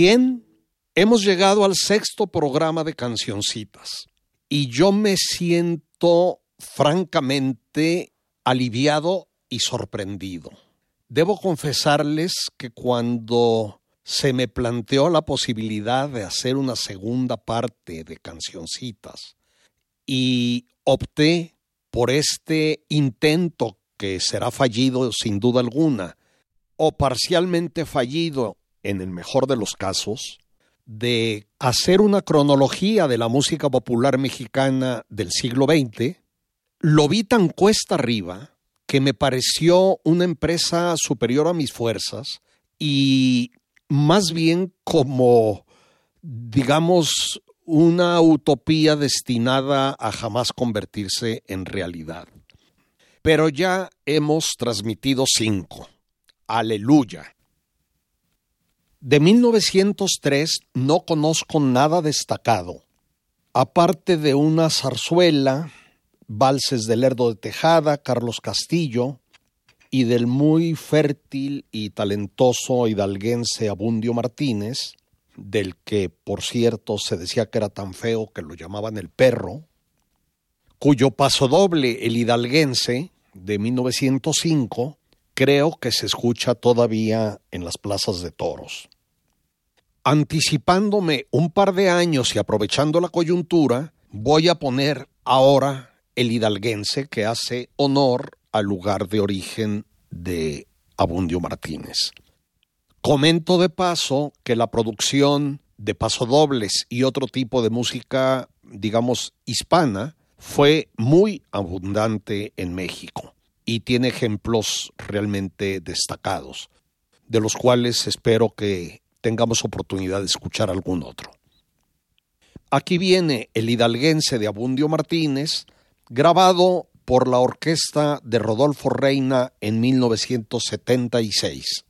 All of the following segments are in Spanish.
Bien, hemos llegado al sexto programa de cancioncitas y yo me siento francamente aliviado y sorprendido. Debo confesarles que cuando se me planteó la posibilidad de hacer una segunda parte de cancioncitas y opté por este intento que será fallido sin duda alguna o parcialmente fallido en el mejor de los casos, de hacer una cronología de la música popular mexicana del siglo XX, lo vi tan cuesta arriba que me pareció una empresa superior a mis fuerzas y más bien como, digamos, una utopía destinada a jamás convertirse en realidad. Pero ya hemos transmitido cinco. Aleluya. De 1903 no conozco nada destacado, aparte de una zarzuela, valses del Lerdo de Tejada, Carlos Castillo, y del muy fértil y talentoso hidalguense Abundio Martínez, del que, por cierto, se decía que era tan feo que lo llamaban el perro, cuyo pasodoble, el hidalguense, de 1905, creo que se escucha todavía en las plazas de toros. Anticipándome un par de años y aprovechando la coyuntura, voy a poner ahora el hidalguense que hace honor al lugar de origen de Abundio Martínez. Comento de paso que la producción de pasodobles y otro tipo de música, digamos, hispana, fue muy abundante en México y tiene ejemplos realmente destacados, de los cuales espero que tengamos oportunidad de escuchar algún otro. Aquí viene el hidalguense de Abundio Martínez, grabado por la orquesta de Rodolfo Reina en 1976.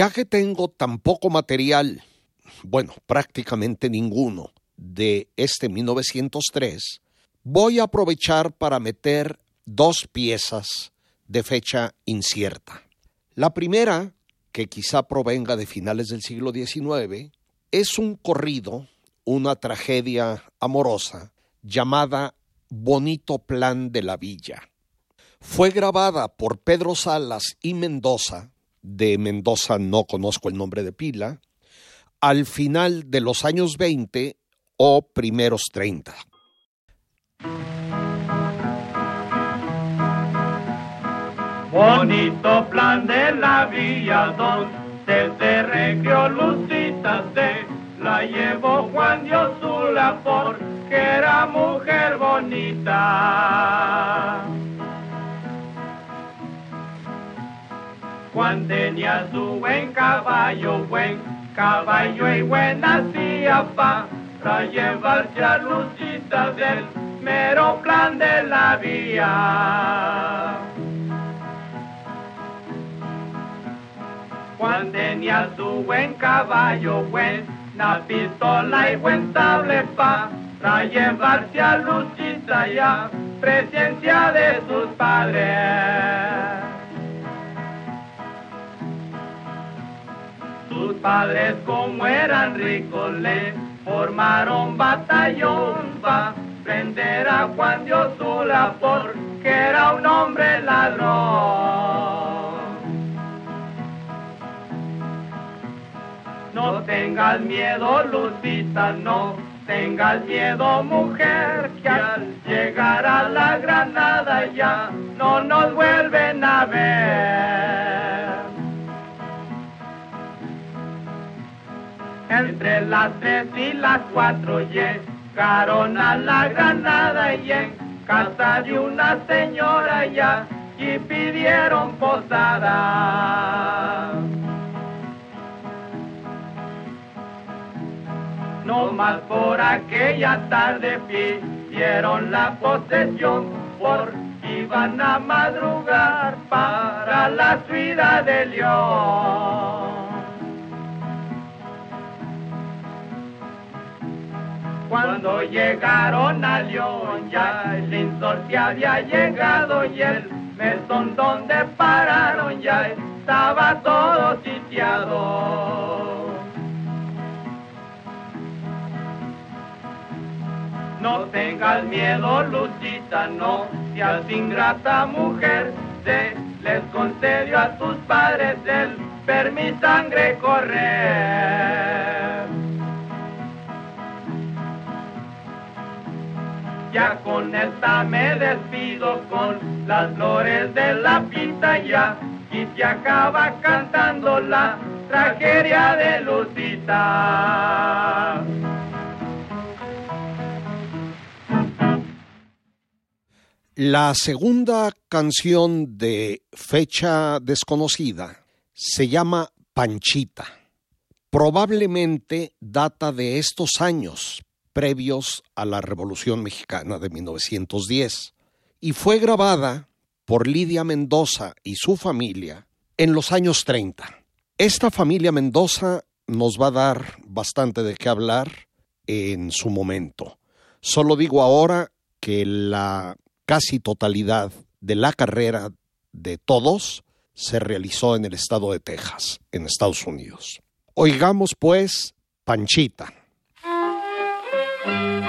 Ya que tengo tan poco material, bueno, prácticamente ninguno, de este 1903, voy a aprovechar para meter dos piezas de fecha incierta. La primera, que quizá provenga de finales del siglo XIX, es un corrido, una tragedia amorosa llamada Bonito Plan de la Villa. Fue grabada por Pedro Salas y Mendoza, de Mendoza no conozco el nombre de pila, al final de los años 20 o primeros 30. Bonito plan de la villa donde se recreó Lucita se la llevó Juan Diosula porque era mujer bonita. Juan tenía su buen caballo, buen caballo y buena silla para llevarse a Lucita del mero plan de la vía. Juan tenía su buen caballo, buena pistola y buen sable para llevarse a Lucita ya, presencia de sus padres. Sus padres como eran ricos le formaron batallón para prender a Juan Diosula porque era un hombre ladrón. No tengas miedo, Lucita, no tengas miedo, mujer, que al llegar a la Granada ya no nos vuelven a ver. Entre las tres y las cuatro llegaron a la Granada y en casa de una señora ya y pidieron posada. No más por aquella tarde pidieron la posesión por iban a madrugar para la ciudad de León. Cuando llegaron a León ya el insorte había llegado y el mesón donde pararon ya estaba todo sitiado. No tengas miedo, Lucita, no seas ingrata mujer, se les concedió a tus padres el ver mi sangre correr. Ya con esta me despido con las flores de la pinta ya y se acaba cantando la tragedia de Lucita. La segunda canción de fecha desconocida se llama Panchita. Probablemente data de estos años previos a la Revolución Mexicana de 1910 y fue grabada por Lidia Mendoza y su familia en los años 30. Esta familia Mendoza nos va a dar bastante de qué hablar en su momento. Solo digo ahora que la casi totalidad de la carrera de todos se realizó en el estado de Texas, en Estados Unidos. Oigamos pues Panchita. Allá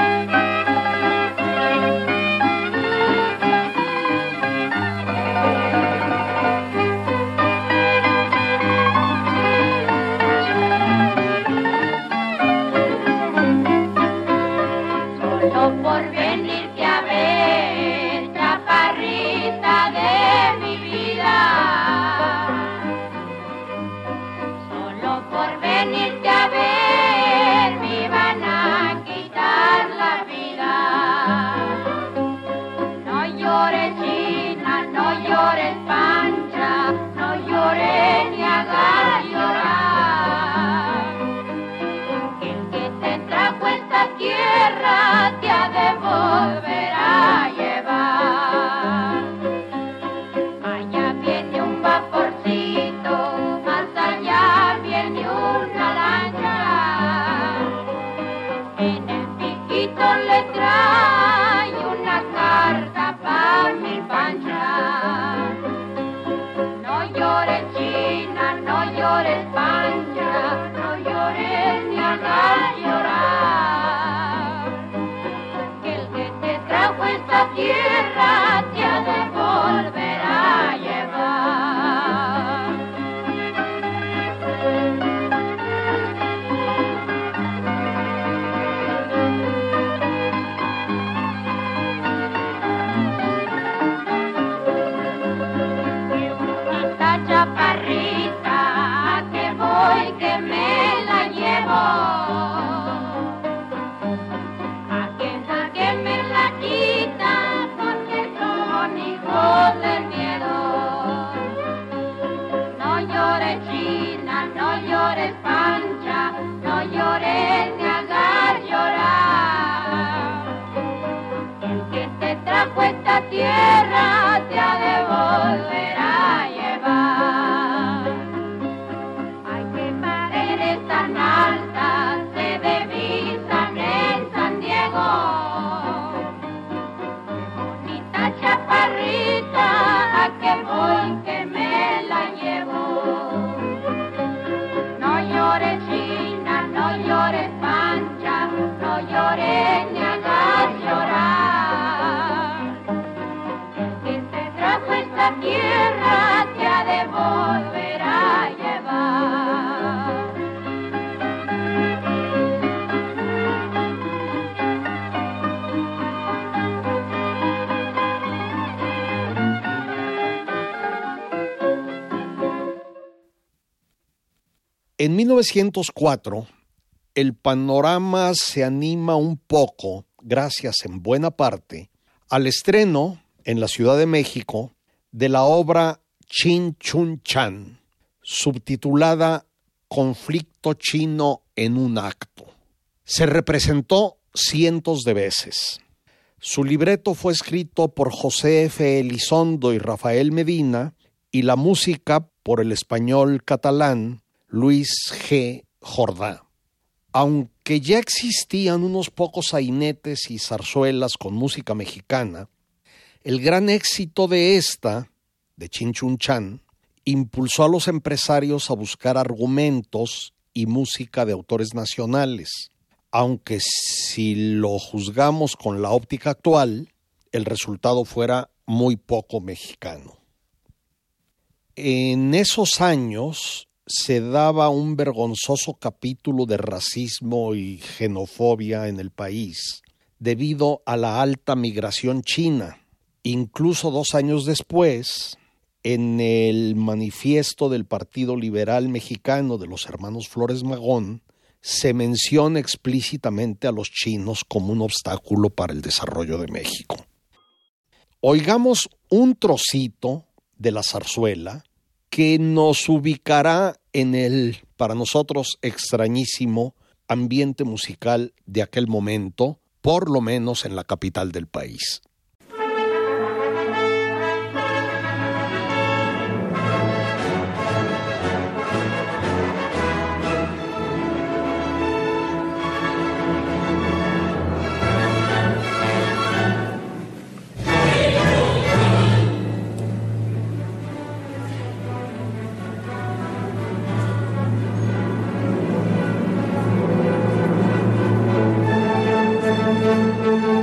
1904, el panorama se anima un poco, gracias en buena parte, al estreno en la Ciudad de México de la obra Chin Chun Chan, subtitulada Conflicto chino en un acto. Se representó cientos de veces. Su libreto fue escrito por José F. Elizondo y Rafael Medina y la música por el español catalán Luis G. Jordá. Aunque ya existían unos pocos sainetes y zarzuelas con música mexicana, el gran éxito de esta, de Chin Chun Chan, impulsó a los empresarios a buscar argumentos y música de autores nacionales, aunque si lo juzgamos con la óptica actual, el resultado fuera muy poco mexicano. En esos años se daba un vergonzoso capítulo de racismo y xenofobia en el país debido a la alta migración china. Incluso dos años después, en el manifiesto del Partido Liberal Mexicano de los hermanos Flores Magón, se menciona explícitamente a los chinos como un obstáculo para el desarrollo de México. Oigamos un trocito de la zarzuela que nos ubicará en el, para nosotros, extrañísimo ambiente musical de aquel momento, por lo menos en la capital del país. Si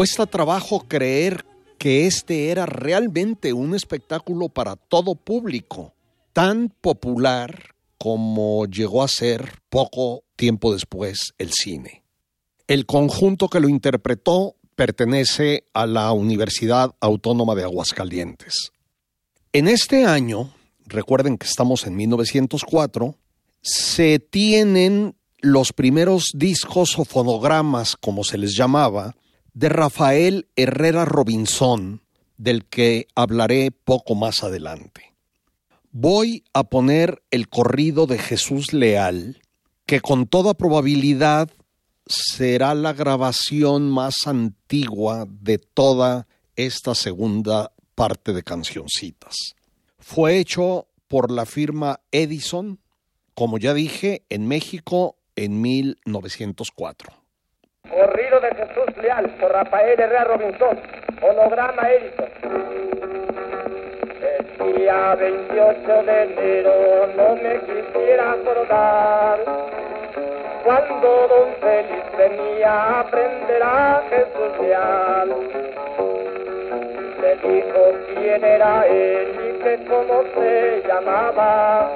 Cuesta trabajo creer que este era realmente un espectáculo para todo público, tan popular como llegó a ser poco tiempo después el cine. El conjunto que lo interpretó pertenece a la Universidad Autónoma de Aguascalientes. En este año, recuerden que estamos en 1904, se tienen los primeros discos o fonogramas, como se les llamaba, de Rafael Herrera Robinson, del que hablaré poco más adelante. Voy a poner el corrido de Jesús Leal, que con toda probabilidad será la grabación más antigua de toda esta segunda parte de cancioncitas. Fue hecho por la firma Edison, como ya dije, en México en 1904. De Jesús Leal por Rafael Herrera Robinson, holograma Edison. El día 28 de enero no me quisiera acordar cuando don Félix venía a aprender a Jesús Leal. Le dijo quién era él y que cómo se llamaba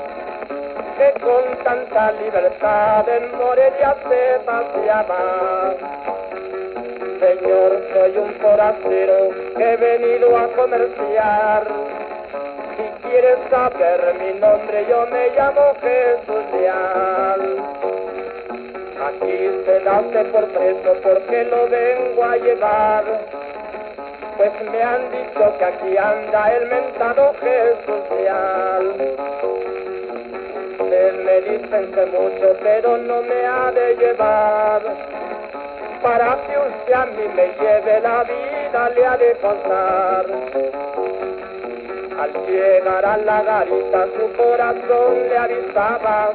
que con tanta libertad en Morelia se paseaba. Señor, soy un forastero he venido a comerciar. Si quieres saber mi nombre, yo me llamo Jesús. Aquí se da usted por preso porque lo vengo a llevar. Pues me han dicho que aquí anda el mentado Jesús Leal me dispense mucho, pero no me ha de llevar. Para que usted a mí me lleve la vida, le ha de contar. Al llegar a la garita, su corazón le avisaba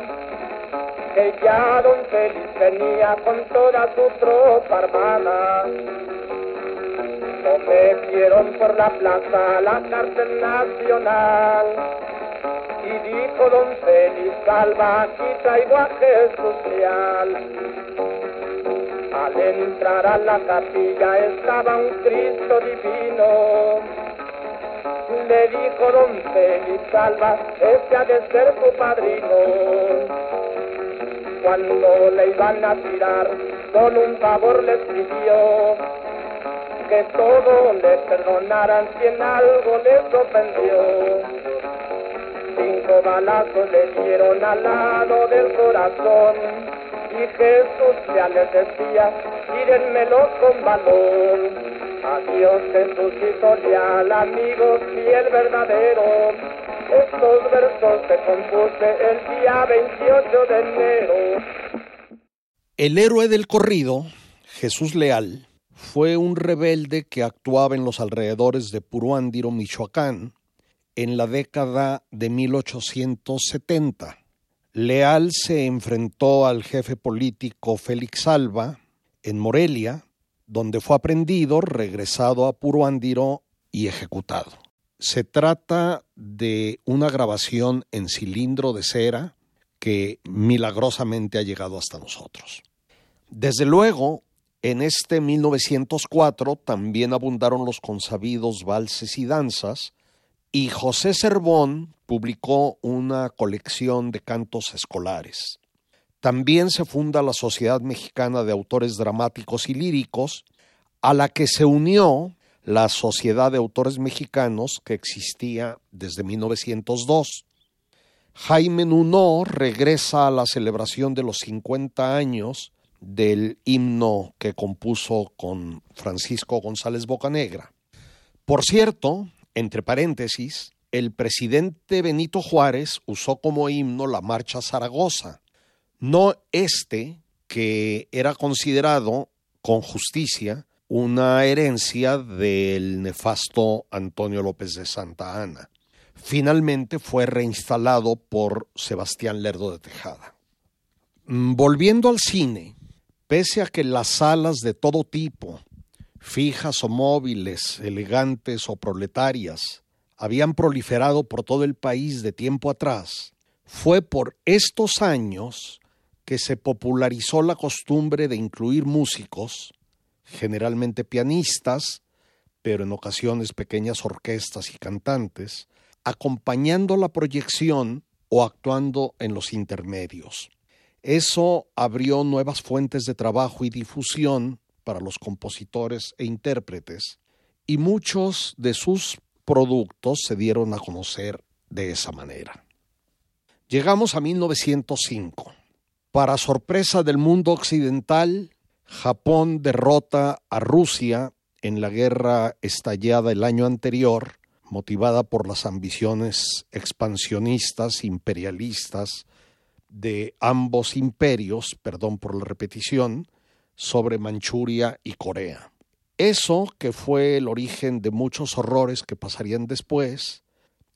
que ya don Félix venía con toda su tropa armada. No me vieron por la plaza, la cárcel nacional y dijo don Félix, salva, aquí traigo a Jesús Leal. Al entrar a la capilla estaba un Cristo divino. Le dijo don Félix, salva, este ha de ser tu padrino. Cuando le iban a tirar, con un favor le pidió que todo le perdonaran si en algo les ofendió cinco balazos le dieron al lado del corazón. Y Jesús ya les decía, tírenmelo con valor. Adiós Jesucito leal, amigos y el verdadero. Estos versos se compuse el día 28 de enero. El héroe del corrido, Jesús Leal, fue un rebelde que actuaba en los alrededores de Puruándiro, Michoacán, en la década de 1870. Leal se enfrentó al jefe político Félix Alba en Morelia, donde fue aprendido, regresado a Puruándiro y ejecutado. Se trata de una grabación en cilindro de cera que milagrosamente ha llegado hasta nosotros. Desde luego, en este 1904 también abundaron los consabidos valses y danzas, y José Cervón publicó una colección de cantos escolares. También se funda la Sociedad Mexicana de Autores Dramáticos y Líricos, a la que se unió la Sociedad de Autores Mexicanos que existía desde 1902. Jaime Nuno regresa a la celebración de los 50 años del himno que compuso con Francisco González Bocanegra. Por cierto, entre paréntesis, el presidente Benito Juárez usó como himno la Marcha Zaragoza, no este que era considerado con justicia una herencia del nefasto Antonio López de Santa Ana. Finalmente fue reinstalado por Sebastián Lerdo de Tejada. Mm, volviendo al cine, pese a que las salas de todo tipo fijas o móviles, elegantes o proletarias, habían proliferado por todo el país de tiempo atrás, fue por estos años que se popularizó la costumbre de incluir músicos, generalmente pianistas, pero en ocasiones pequeñas orquestas y cantantes, acompañando la proyección o actuando en los intermedios. Eso abrió nuevas fuentes de trabajo y difusión para los compositores e intérpretes, y muchos de sus productos se dieron a conocer de esa manera. Llegamos a 1905. Para sorpresa del mundo occidental, Japón derrota a Rusia en la guerra estallada el año anterior, motivada por las ambiciones expansionistas, imperialistas de ambos imperios, perdón por la repetición, sobre Manchuria y Corea. Eso, que fue el origen de muchos horrores que pasarían después,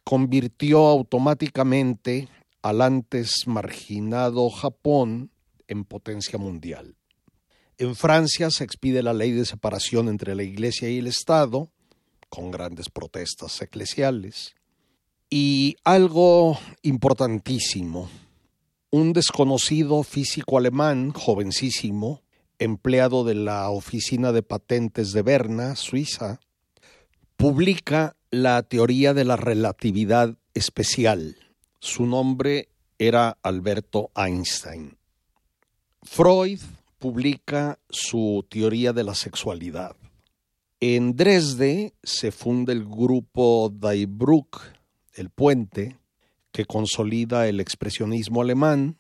convirtió automáticamente al antes marginado Japón en potencia mundial. En Francia se expide la ley de separación entre la Iglesia y el Estado, con grandes protestas eclesiales. Y algo importantísimo, un desconocido físico alemán, jovencísimo, empleado de la Oficina de Patentes de Berna, Suiza, publica la teoría de la relatividad especial. Su nombre era Alberto Einstein. Freud publica su teoría de la sexualidad. En Dresde se funda el grupo Die el puente, que consolida el expresionismo alemán.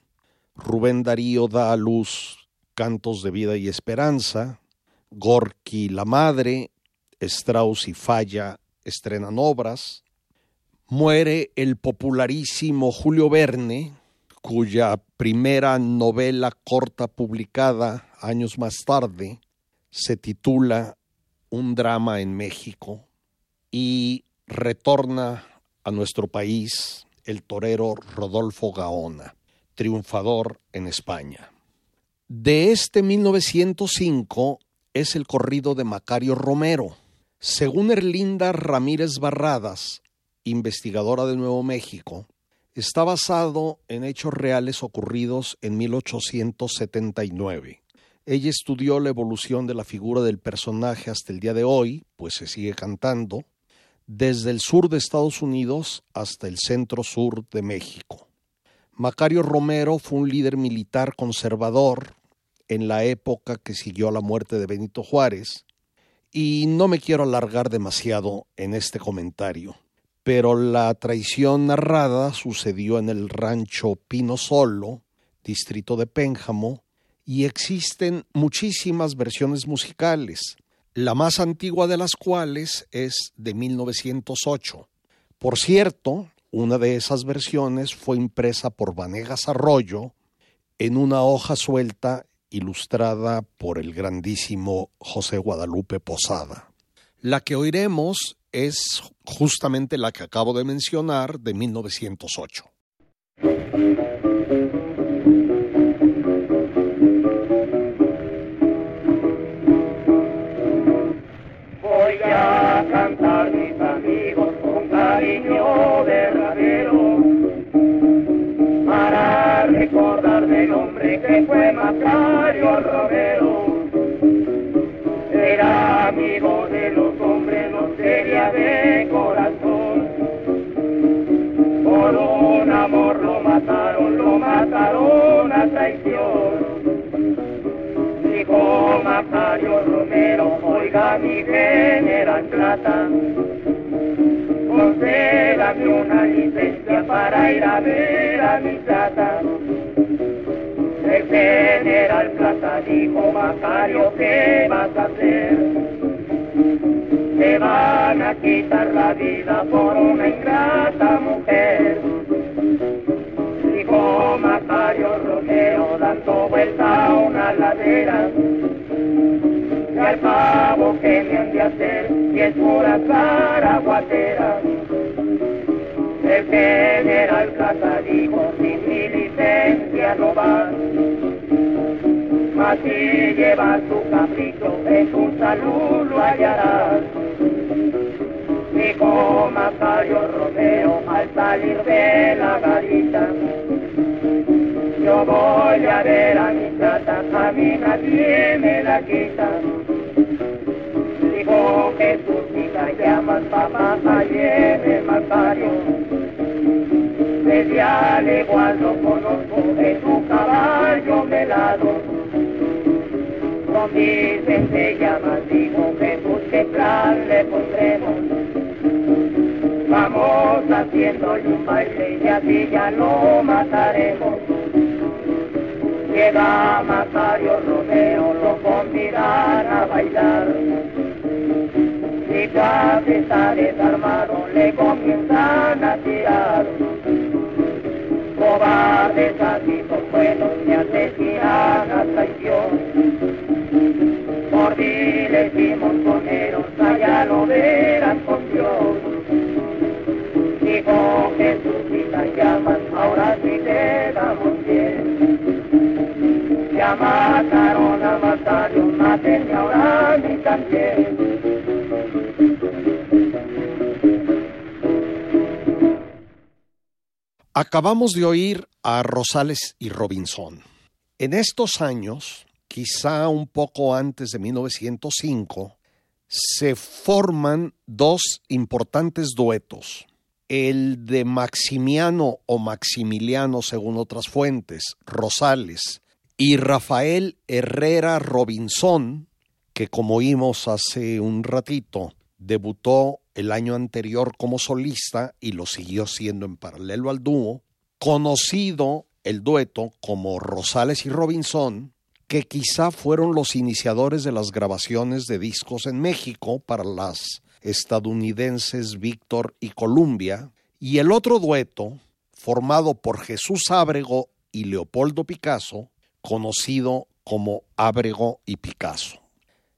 Rubén Darío da a luz Cantos de Vida y Esperanza. Gorky La Madre, Strauss y Falla estrenan obras. Muere el popularísimo Julio Verne, cuya primera novela corta publicada años más tarde se titula Un drama en México y retorna a nuestro país el torero Rodolfo Gaona, triunfador en España. De este 1905 es el corrido de Macario Romero. Según Erlinda Ramírez Barradas, investigadora de Nuevo México, está basado en hechos reales ocurridos en 1879. Ella estudió la evolución de la figura del personaje hasta el día de hoy, pues se sigue cantando, desde el sur de Estados Unidos hasta el centro sur de México. Macario Romero fue un líder militar conservador en la época que siguió la muerte de Benito Juárez, y no me quiero alargar demasiado en este comentario pero la traición narrada sucedió en el rancho Pino Solo, distrito de Pénjamo, y existen muchísimas versiones musicales, la más antigua de las cuales es de 1908. Por cierto, una de esas versiones fue impresa por Vanegas Arroyo en una hoja suelta ilustrada por el grandísimo José Guadalupe Posada. La que oiremos es justamente la que acabo de mencionar de 1908. Macario Romero, oiga mi general plata, concédame una licencia para ir a ver a mi plata. El general Plata dijo, Macario, ¿qué vas a hacer? Te van a quitar la vida por una ingrata mujer. Dijo Macario Romero dando vuelta a una ladera. Al pavo que me han de hacer, y es pura caraguatera. El general Plata dijo, sin mi licencia no va. Mas si lleva su capricho, en un salud lo hallarás. Dijo Macario Romero al salir de la garita. Yo voy a ver a mi chata, a mí nadie me la quita. Jesús, hija, llamas papá allá en el Macario. Desde al igual lo conozco, es su caballo melado. Con dicen se llama, dijo Jesús, qué plan le pondremos. Vamos haciéndole un baile y así ya lo mataremos. Llega Macario Romero, lo convidan a bailar. Y cada está desarmado, le comienzan a tirar. Cobardes así son buenos y asesinan a traición. Le dimos coneros, allá lo verán con Dios. Dijo Jesús y las llamas, ahora sí te damos bien. Ya mataron a Matario, maten ahora a mí también. Acabamos de oír a Rosales y Robinson. En estos años, quizá un poco antes de 1905, se forman dos importantes duetos. El de Maximiano o Maximiliano, según otras fuentes, Rosales, y Rafael Herrera Robinson, que como oímos hace un ratito, debutó el año anterior como solista y lo siguió siendo en paralelo al dúo, conocido el dueto como Rosales y Robinson, que quizá fueron los iniciadores de las grabaciones de discos en México para las estadounidenses Víctor y Columbia, y el otro dueto, formado por Jesús Ábrego y Leopoldo Picasso, conocido como Ábrego y Picasso.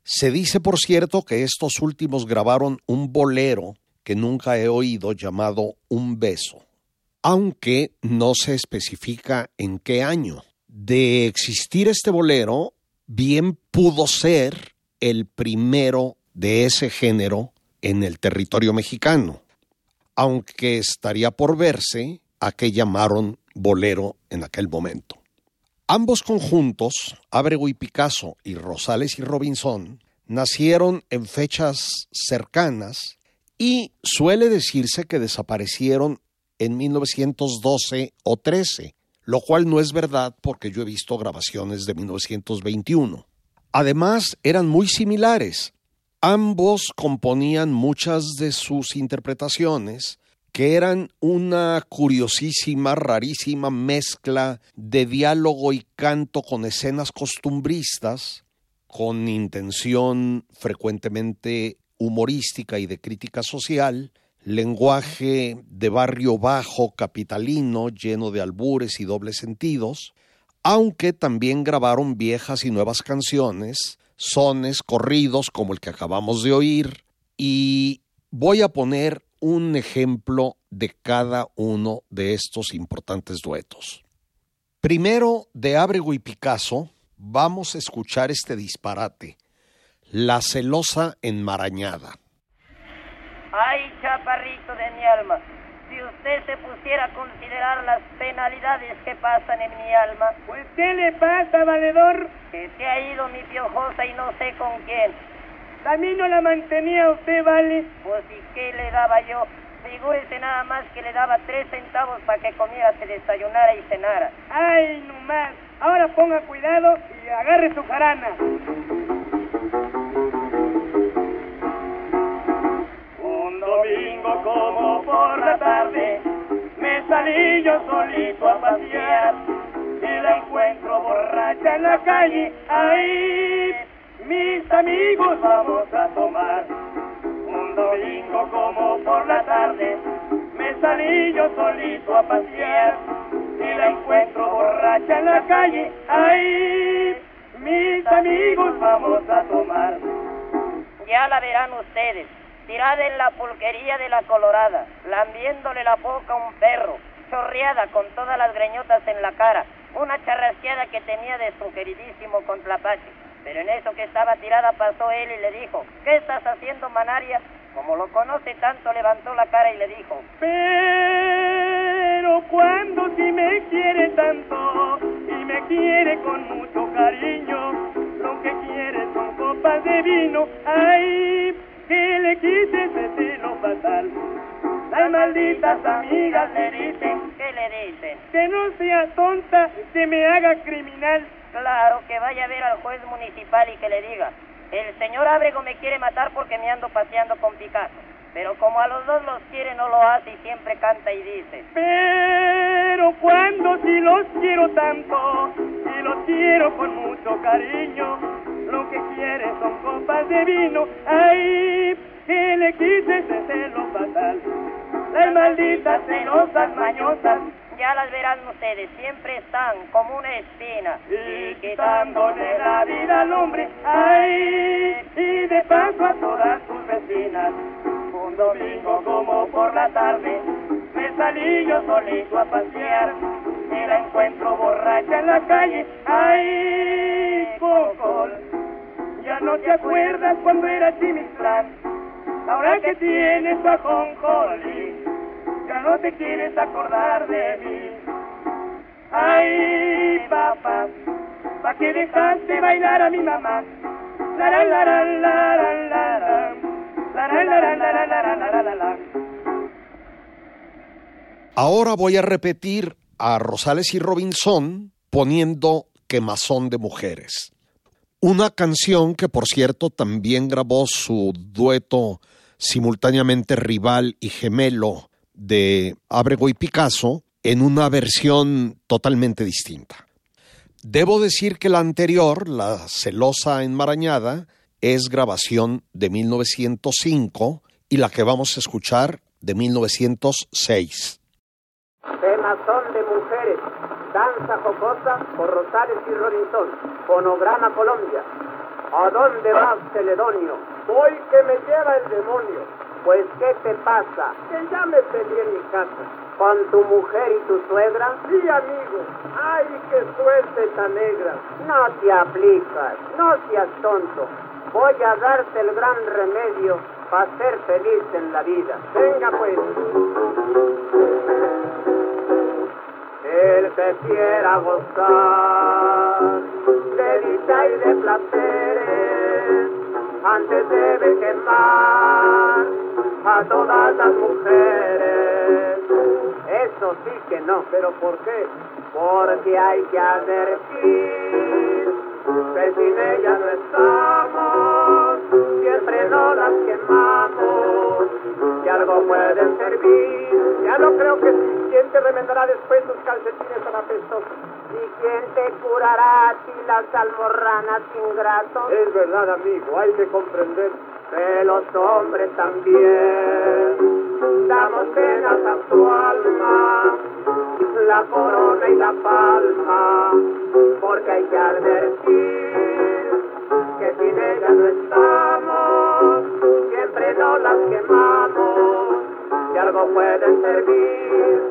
Se dice, por cierto, que estos últimos grabaron un bolero que nunca he oído llamado Un beso, aunque no se especifica en qué año. De existir este bolero, bien pudo ser el primero de ese género en el territorio mexicano, aunque estaría por verse a qué llamaron bolero en aquel momento. Ambos conjuntos, Ábrego y Picasso y Rosales y Robinson, nacieron en fechas cercanas y suele decirse que desaparecieron en 1912 o 13, lo cual no es verdad porque yo he visto grabaciones de 1921. Además, eran muy similares. Ambos componían muchas de sus interpretaciones que eran una curiosísima, rarísima mezcla de diálogo y canto con escenas costumbristas, con intención frecuentemente humorística y de crítica social, lenguaje de barrio bajo capitalino lleno de albures y dobles sentidos, aunque también grabaron viejas y nuevas canciones, sones, corridos como el que acabamos de oír, y voy a poner un ejemplo de cada uno de estos importantes duetos. Primero, de Ábrego y Picasso, vamos a escuchar este disparate, La celosa enmarañada. Ay, chaparrito de mi alma, si usted se pusiera a considerar las penalidades que pasan en mi alma. Pues, ¿qué le pasa, valedor? Que se ha ido mi piojosa y no sé con quién. A mí no la mantenía usted, vale. Pues, ¿y qué le daba yo? Figúrese nada más que le daba tres centavos para que comiera, se desayunara y cenara. Ay, no más. Ahora ponga cuidado y agarre su jarana. Un domingo como por la tarde me salí yo solito a pasear y la encuentro borracha en la calle. Ahí mis amigos vamos a tomar. Un domingo como por la tarde me salí yo solito a pasear y la encuentro borracha en la calle. Ahí mis amigos vamos a tomar. Ya la verán ustedes, tirada en la pulquería de la colorada, lambiéndole la boca a un perro, chorreada con todas las greñotas en la cara, una charrasqueada que tenía de su queridísimo contrapache. Pero en eso que estaba tirada pasó él y le dijo, ¿qué estás haciendo, Manaria? Como lo conoce tanto, levantó la cara y le dijo, Pero cuando si me quiere tanto y me quiere con mucho cariño, lo que quiere son copas de vino. Ay, que le quise ese lo fatal. Las malditas amigas le dicen ¿Qué le dicen? que no sea tonta, que me haga criminal. Claro, que vaya a ver al juez municipal y que le diga, el señor Ábrego me quiere matar porque me ando paseando con Picasso. Pero como a los dos los quiere, no lo hace y siempre canta y dice. Pero cuando si los quiero tanto, y los quiero con mucho cariño, lo que quiere son copas de vino, ay, que le quise ese celo fatal. Las malditas celosas mañosas, Ya las verán ustedes, siempre están como una espina. y quitándole la vida al hombre, ay, y de paso a todas sus vecinas. Un domingo como por la tarde, me salí yo solito a pasear, y la encuentro borracha en la calle, ay, Cocol, ya no te acuerdas cuando era Chimislán, ahora que tienes a Jonjolí, ya no te quieres acordar de mí. Ay, papá, ¿pa' qué dejaste bailar a mi mamá? La la la. La la la la la la la la la la la. Ahora voy a repetir a Rosales y Robinson poniendo Quemazón de Mujeres. Una canción que, por cierto, también grabó su dueto simultáneamente rival y gemelo de Ábrego y Picasso en una versión totalmente distinta. Debo decir que la anterior, la celosa enmarañada, es grabación de 1905 y la que vamos a escuchar de 1906. Temazón de mujeres, danza jocosa por Rosales y Robinson, fonograma Colombia. ¿A dónde vas, Celedonio? Voy que me lleva el demonio. Pues, ¿qué te pasa? Que ya me peleé en mi casa. ¿Con tu mujer y tu suegra? Sí, amigo. ¡Ay, qué suerte tan negra! No te aplicas, no seas tonto. Voy a darte el gran remedio para ser feliz en la vida. Venga, pues. El que quiera gozar de dicha y de placeres, antes debe quemar a todas las mujeres. Eso sí que no. ¿Pero por qué? Porque hay que advertir que sin ellas no estamos, siempre no las quemamos, y algo pueden servir. Ya no creo que sí. ¿Quién te remendará después tus calcetines tan apestosos? ¿Y quién te curará a ti las almorranas ingratos? Es verdad, amigo, hay que comprender que los hombres también damos penas a su alma, la corona y la palma, porque hay que advertir que sin ella no estamos, siempre no las quemamos, y algo pueden servir.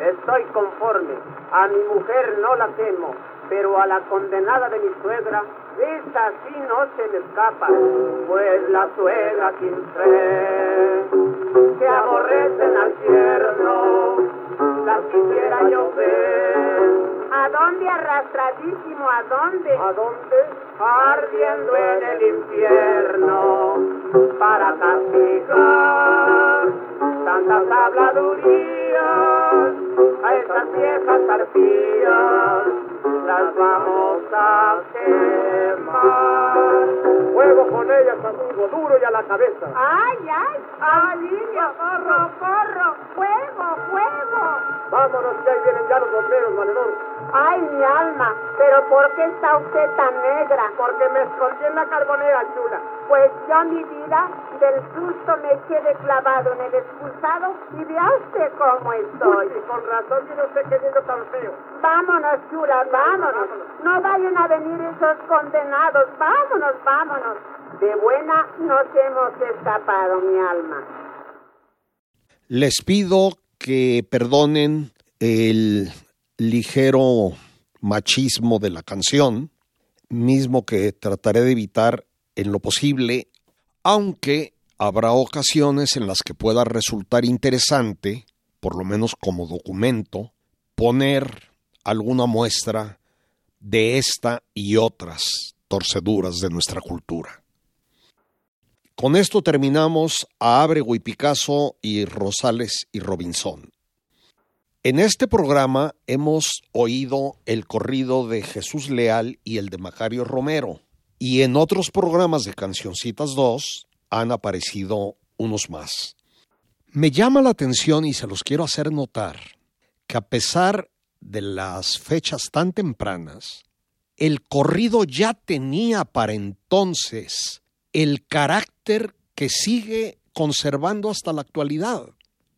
Estoy conforme, a mi mujer no la temo, pero a la condenada de mi suegra, esa sí no se me escapa, pues la suegra sin fe, que aborrecen al yerno, la quisiera yo ver. ¿A dónde arrastradísimo? ¿A dónde? ¿A dónde? Ardiendo en el infierno, para castigar tantas habladurías a esas viejas arpías las vamos a quemar. Fuego con ellas, amigo, duro y a la cabeza. ¡Ay, ay! ¡Auxilio! ¡Socorro! ¡Fuego, fuego! Vámonos, que ahí vienen ya los bomberos, valedor. ¡Ay, mi alma! ¿Pero por qué está usted tan negra? Porque me escondí en la carbonera, chula. Pues yo, mi del susto me quedé clavado en el expulsado y vea usted cómo estoy. Y con razón viene usted queriendo tan feo. Vámonos, chula, vámonos. No vayan a venir esos condenados. Vámonos, vámonos. De buena nos hemos escapado, mi alma. Les pido que perdonen el ligero machismo de la canción, mismo que trataré de evitar en lo posible, aunque habrá ocasiones en las que pueda resultar interesante, por lo menos como documento, poner alguna muestra de esta y otras torceduras de nuestra cultura. Con esto terminamos a Abrego y Picasso y Rosales y Robinson. En este programa hemos oído el corrido de Jesús Leal y el de Macario Romero. Y en otros programas de Cancioncitas 2 han aparecido unos más. Me llama la atención y se los quiero hacer notar que a pesar de las fechas tan tempranas, el corrido ya tenía para entonces el carácter que sigue conservando hasta la actualidad,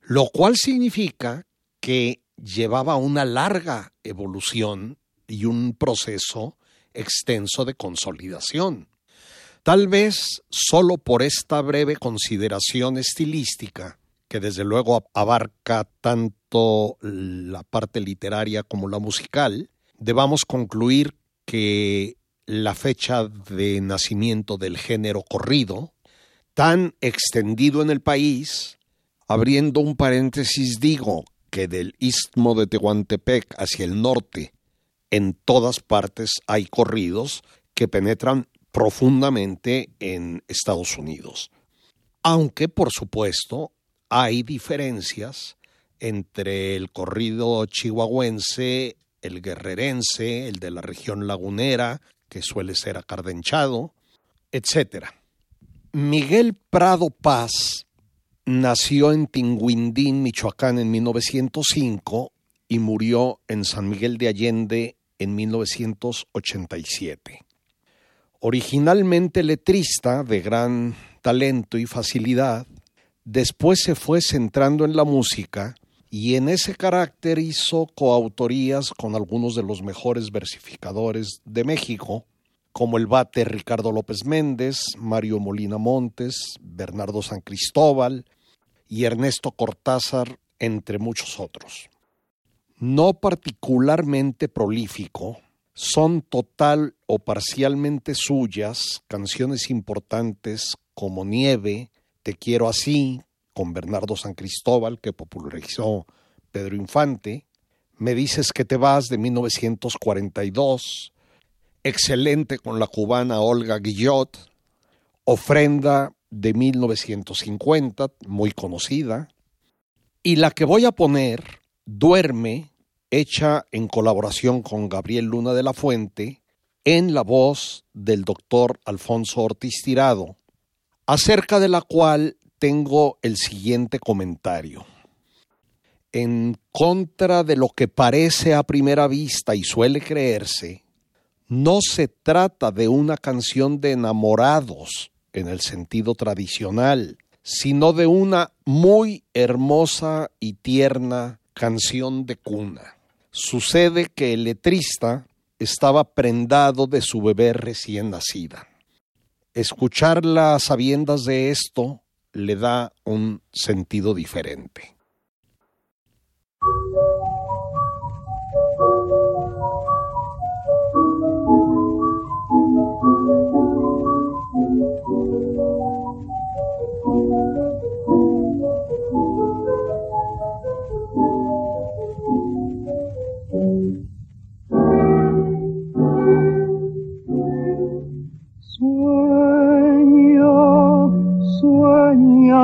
lo cual significa que llevaba una larga evolución y un proceso extenso de consolidación. Tal vez solo por esta breve consideración estilística, que desde luego abarca tanto la parte literaria como la musical, debamos concluir que la fecha de nacimiento del género corrido, tan extendido en el país, abriendo un paréntesis digo que del istmo de Tehuantepec hacia el norte, en todas partes hay corridos que penetran profundamente en Estados Unidos. Aunque, por supuesto, hay diferencias entre el corrido chihuahuense, el guerrerense, el de la región lagunera, que suele ser acardenchado, etc. Miguel Prado Paz nació en Tinguindín, Michoacán, en 1905 y murió en San Miguel de Allende en 1987. Originalmente letrista de gran talento y facilidad, después se fue centrando en la música y en ese carácter hizo coautorías con algunos de los mejores versificadores de México, como el bate Ricardo López Méndez, Mario Molina Montes, Bernardo San Cristóbal y Ernesto Cortázar, entre muchos otros. No particularmente prolífico, son total o parcialmente suyas canciones importantes como Nieve, Te quiero así, con Bernardo San Cristóbal, que popularizó Pedro Infante, Me dices que te vas de 1942, excelente con la cubana Olga Guillot, Ofrenda de 1950, muy conocida, y la que voy a poner, Duerme, hecha en colaboración con Gabriel Luna de la Fuente, en la voz del doctor Alfonso Ortiz Tirado, acerca de la cual tengo el siguiente comentario. En contra de lo que parece a primera vista y suele creerse, no se trata de una canción de enamorados en el sentido tradicional, sino de una muy hermosa y tierna canción de cuna. Sucede que el letrista estaba prendado de su bebé recién nacida. Escucharla a sabiendas de esto le da un sentido diferente.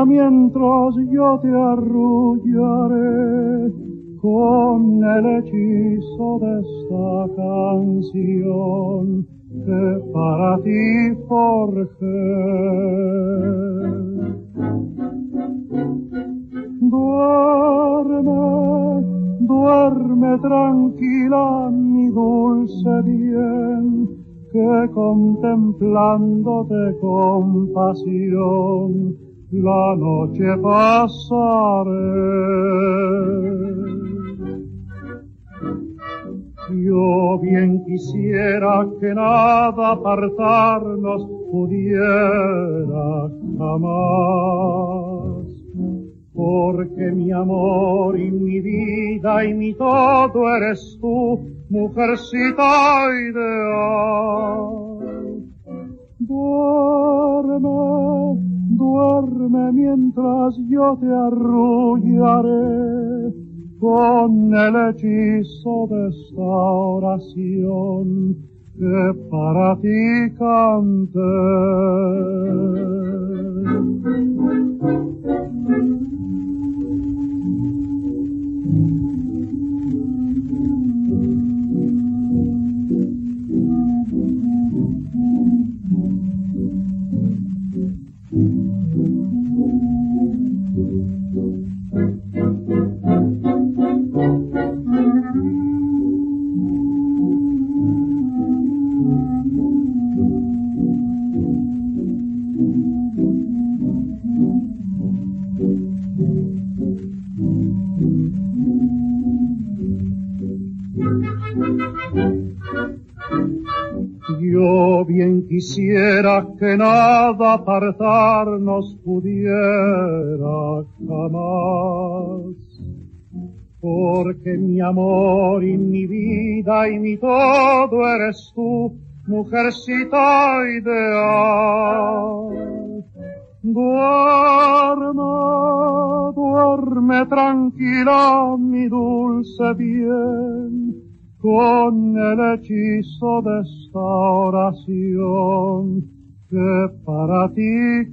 Mientras yo te arrullaré con el hechizo de esta canción que para ti forjé. Duerme, duerme tranquila, mi dulce bien, que contemplándote con pasión la noche pasaré. Yo bien quisiera que nada apartarnos pudiera jamás, porque mi amor y mi vida y mi todo eres tú, mujercita ideal. Yo te arrullaré con el hechizo de esta oración que para ti cante. Apartarnos pudiera jamás, porque mi amor y mi vida y mi todo eres tú, mujercita ideal. Duerme, duerme tranquila, mi dulce bien, con el hechizo de esta oración que para ti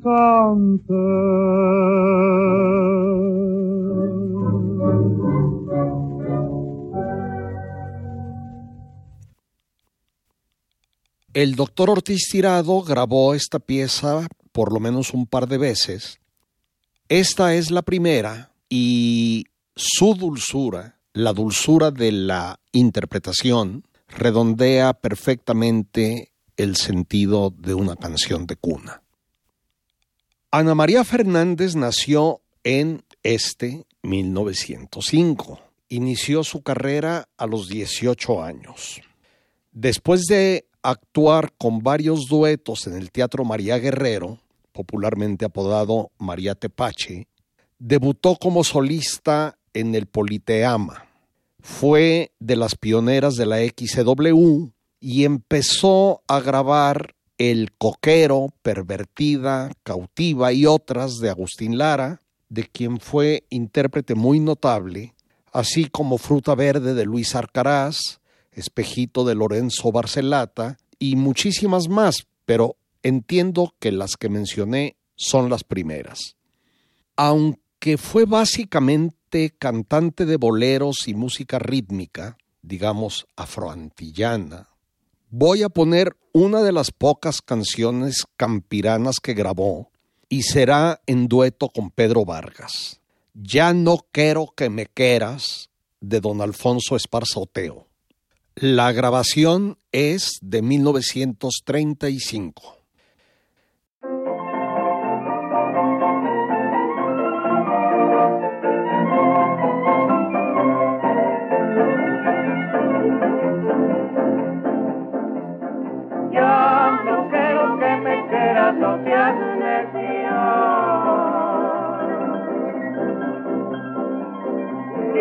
El doctor Ortiz Tirado grabó esta pieza por lo menos un par de veces. Esta es la primera y su dulzura, la dulzura de la interpretación, redondea perfectamente el sentido de una canción de cuna. Ana María Fernández nació en este 1905. Inició su carrera a los 18 años. Después de actuar con varios duetos en el Teatro María Guerrero, popularmente apodado María Tepache, debutó como solista en el Politeama. Fue de las pioneras de la XCW y empezó a grabar El Coquero, Pervertida, Cautiva y otras de Agustín Lara, de quien fue intérprete muy notable, así como Fruta Verde de Luis Arcaraz, Espejito de Lorenzo Barcelata y muchísimas más, pero entiendo que las que mencioné son las primeras. Aunque fue básicamente cantante de boleros y música rítmica, digamos afroantillana, voy a poner una de las pocas canciones campiranas que grabó y será en dueto con Pedro Vargas. Ya no quiero que me quieras de don Alfonso Esparzoteo. La grabación es de 1935.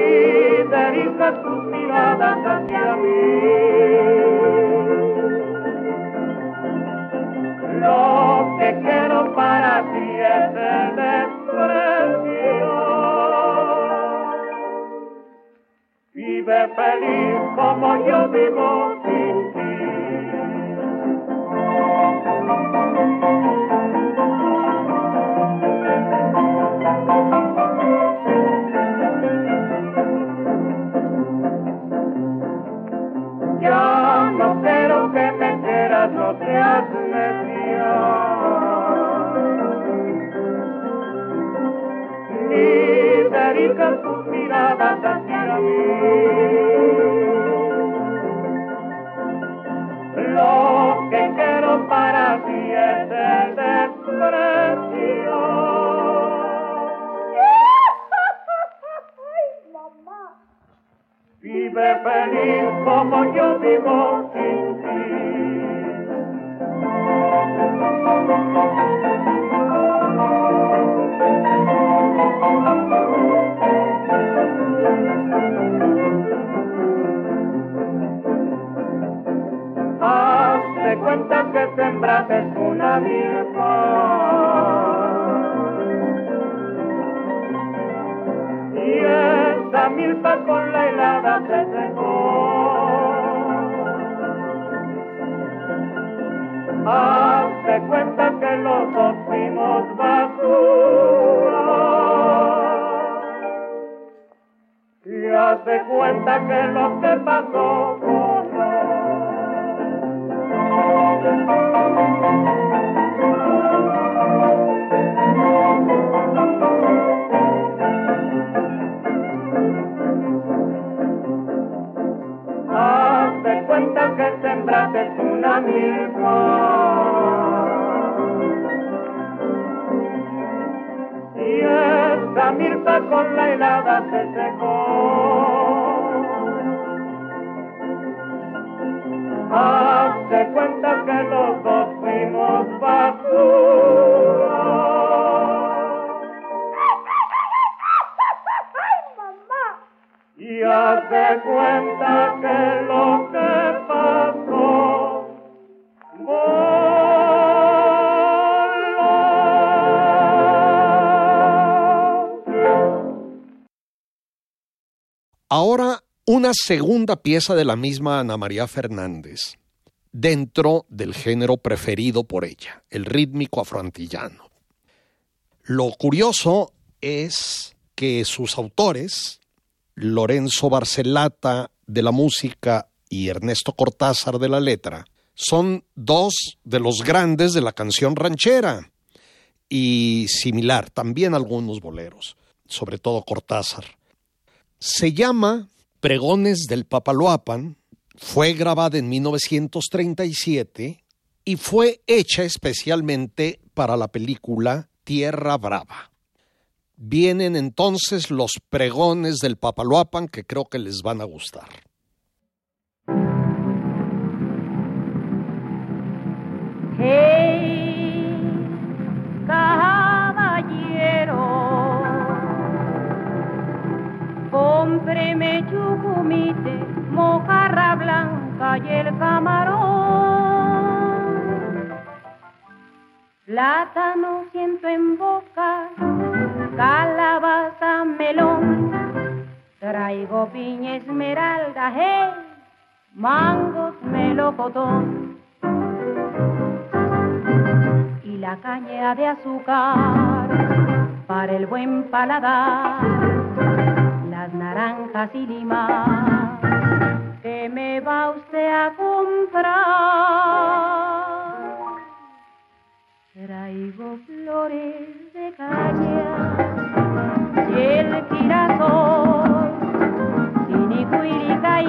Ni dirijas tus miradas hacia mí. Lo que quiero para ti es el desprecio. Vive feliz como yo vivo sin ti. Ni dirijas tus miradas hacia mí. Lo que quiero para ti es el desprecio. Vive feliz como yo vivo sin ti. Hazte cuenta que sembraste una milpa. Y esa milpa con la helada se secó. Haz de cuenta que los dos fuimos Haz de cuenta que lo que pasó Haz de cuenta que sembraste una milpa. Y milpa con la helada se secó. Haz de cuenta que los dos fuimos basura. Y haz de cuenta que Ahora una segunda pieza de la misma Ana María Fernández, dentro del género preferido por ella, el rítmico afroantillano. Lo curioso es que sus autores, Lorenzo Barcelata de la música y Ernesto Cortázar de la letra, son dos de los grandes de la canción ranchera y similar, también algunos boleros, sobre todo Cortázar. Se llama Pregones del Papaloapan, fue grabada en 1937 y fue hecha especialmente para la película Tierra Brava. Vienen entonces los pregones del Papaloapan que creo que les van a gustar. Hey, cómpreme chucumite, mojarra blanca y el camarón. Plátano siento en boca, calabaza, melón. Traigo piña esmeralda, hey, mangos, melocotón y la caña de azúcar para el buen paladar, naranjas y lima que me va usted a comprar. Traigo flores de caña y el girasol, sinicuirica y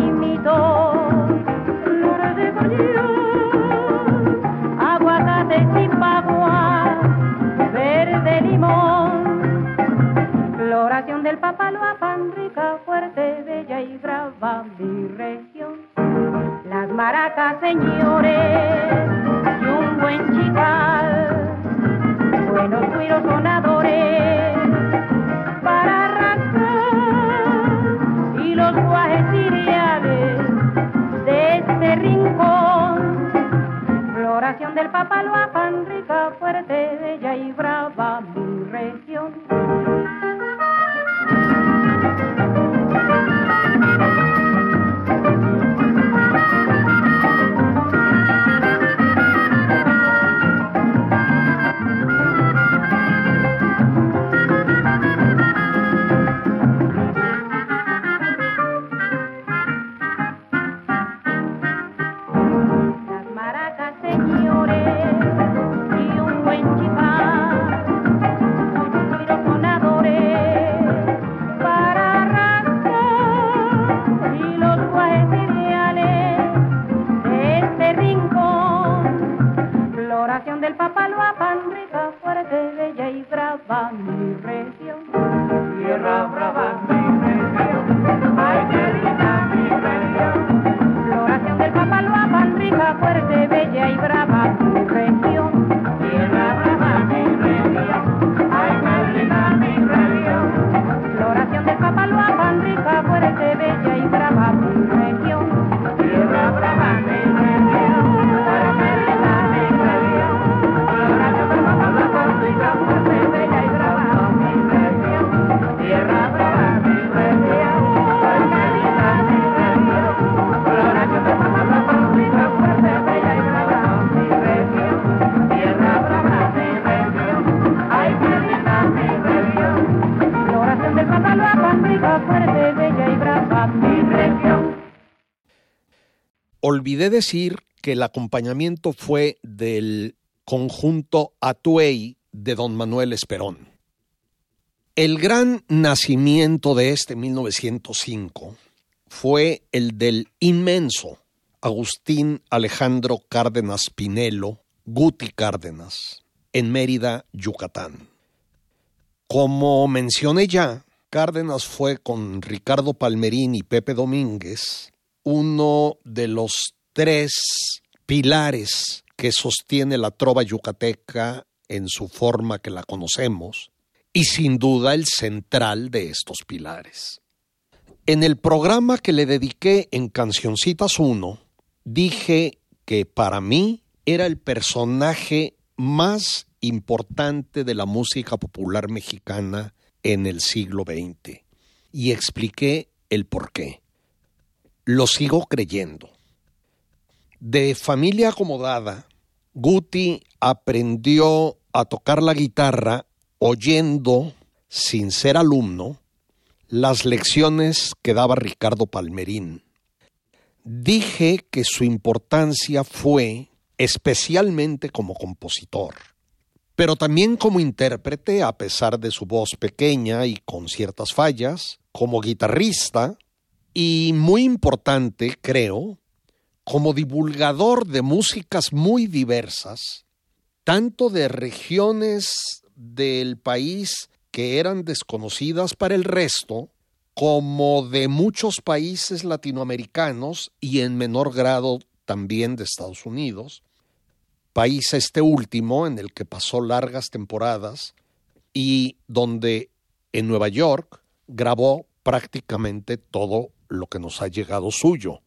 floración del papaloapan, rica, fuerte, bella y brava, mi región. Las maracas, señores, y un buen chical, buenos cuiros sonadores, para arrancar, y los guajes cereales de este rincón floración del papaloapan, rica, fuerte, Olvidé decir que el acompañamiento fue del conjunto Atuey de don Manuel Esperón. El gran nacimiento de este 1905 fue el del inmenso Agustín Alejandro Cárdenas Pinelo, Guti Cárdenas, en Mérida, Yucatán. Como mencioné ya, Cárdenas fue con Ricardo Palmerín y Pepe Domínguez uno de los tres pilares que sostiene la trova yucateca en su forma que la conocemos y sin duda el central de estos pilares. En el programa que le dediqué en Cancioncitas 1, dije que para mí era el personaje más importante de la música popular mexicana en el siglo XX y expliqué el por qué. Lo sigo creyendo. De familia acomodada, Guti aprendió a tocar la guitarra oyendo, sin ser alumno, las lecciones que daba Ricardo Palmerín. Dije que su importancia fue especialmente como compositor, pero también como intérprete, a pesar de su voz pequeña y con ciertas fallas, como guitarrista, y muy importante, creo, como divulgador de músicas muy diversas, tanto de regiones del país que eran desconocidas para el resto, como de muchos países latinoamericanos y en menor grado también de Estados Unidos, país este último en el que pasó largas temporadas y donde en Nueva York grabó prácticamente todo lo que nos ha llegado suyo.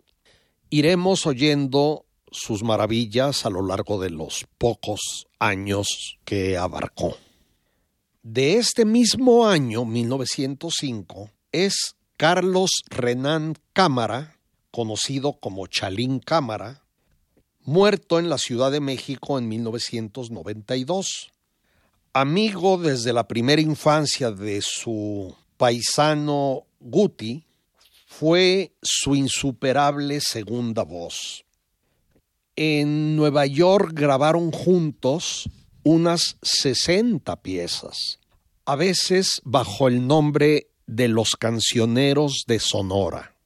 Iremos oyendo sus maravillas a lo largo de los pocos años que abarcó. De este mismo año, 1905, es Carlos Renán Cámara, conocido como Chalín Cámara, muerto en la Ciudad de México en 1992. Amigo desde la primera infancia de su paisano Guti, fue su insuperable segunda voz. En Nueva York grabaron juntos unas 60 piezas, a veces bajo el nombre de los cancioneros de Sonora.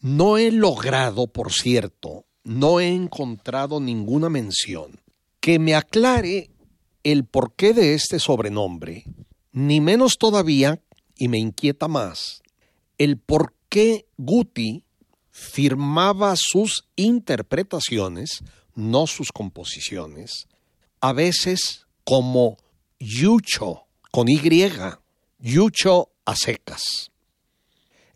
No he logrado, por cierto, no he encontrado ninguna mención que me aclare el porqué de este sobrenombre, ni menos todavía, y me inquieta más, el por qué Guti firmaba sus interpretaciones, no sus composiciones, a veces como Yucho, con Y, Yucho a secas.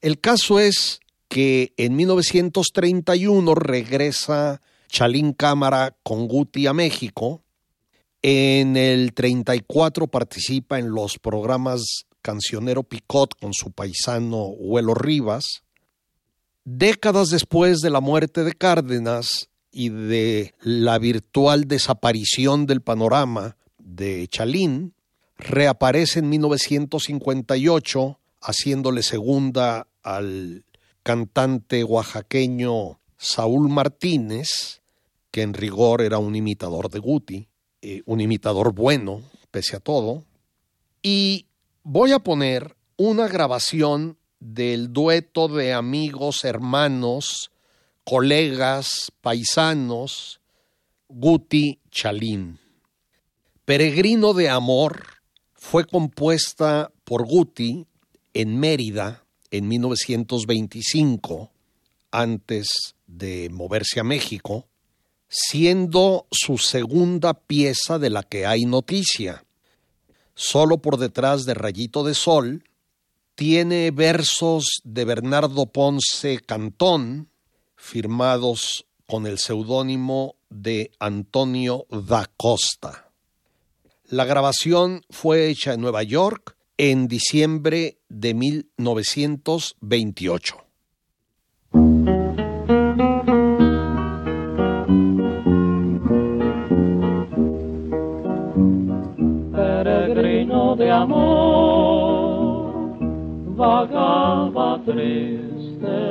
El caso es que en 1931 regresa Chalín Cámara con Guti a México. En el 34 participa en los programas Cancionero Picot con su paisano Huelo Rivas. Décadas después de la muerte de Cárdenas y de la virtual desaparición del panorama de Chalín, reaparece en 1958 haciéndole segunda al cantante oaxaqueño Saúl Martínez, que en rigor era un imitador de Guti, eh, un imitador bueno, pese a todo, y voy a poner una grabación del dueto de amigos, hermanos, colegas, paisanos, Guti Chalín. Peregrino de Amor fue compuesta por Guti en Mérida en 1925, antes de moverse a México, siendo su segunda pieza de la que hay noticia. Solo por detrás de Rayito de Sol, tiene versos de Bernardo Ponce Cantón, firmados con el seudónimo de Antonio da Costa. La grabación fue hecha en Nueva York en diciembre de 1928. Amor vagaba triste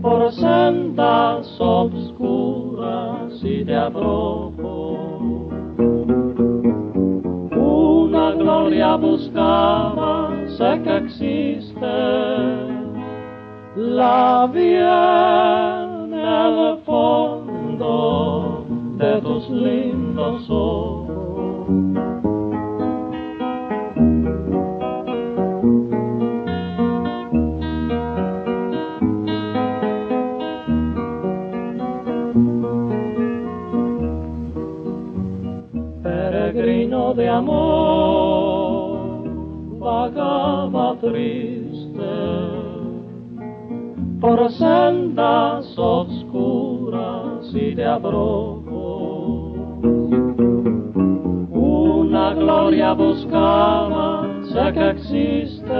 por sendas obscuras y de abrojo. Una gloria buscaba, sé que existe, la vi en el fondo de tus lindos ojos. Por sendas oscuras y de abrojo. Una gloria buscaba, sé que existe,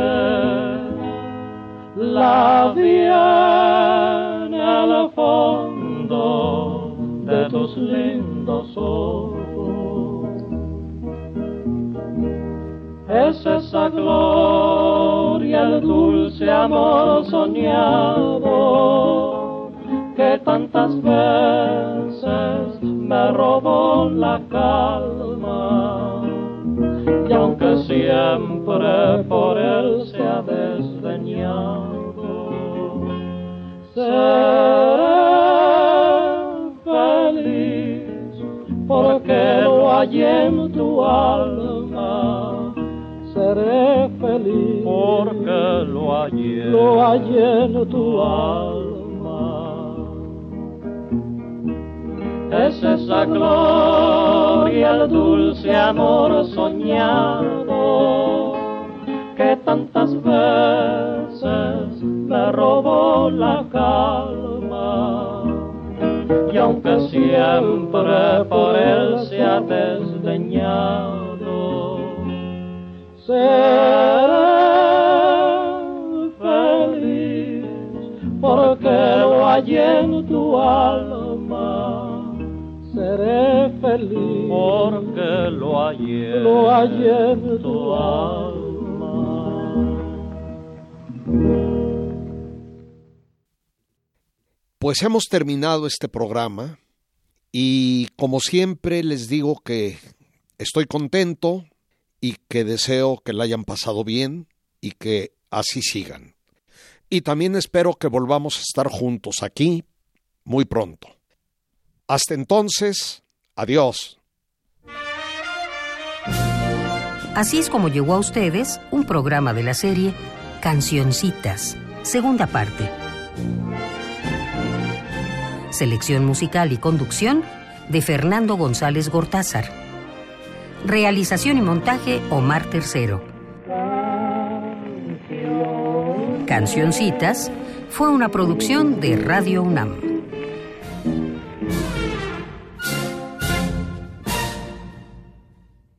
la vi en el fondo de tus lindos ojos. Es esa gloria, el dulce amor soñado que tantas veces me robó la calma. Y aunque siempre por él se ha desdeñado, seré feliz porque lo hallé en tu alma porque lo hallé, lo hallé en tu alma. Es esa gloria, el dulce amor soñado que tantas veces me robó la calma. Y aunque siempre por él se ha desdeñado, seré feliz porque lo hallé en tu alma. Seré feliz porque lo hallé, lo hallé en tu alma. Pues hemos terminado este programa y como siempre les digo que estoy contento, y que deseo que la hayan pasado bien y que así sigan. Y también espero que volvamos a estar juntos aquí muy pronto. Hasta entonces, adiós. Así es como llegó a ustedes un programa de la serie Cancioncitas, segunda parte. Selección musical y conducción de Fernando González Gortázar. Realización y montaje Omar Tercero. Cancioncitas fue una producción de Radio UNAM.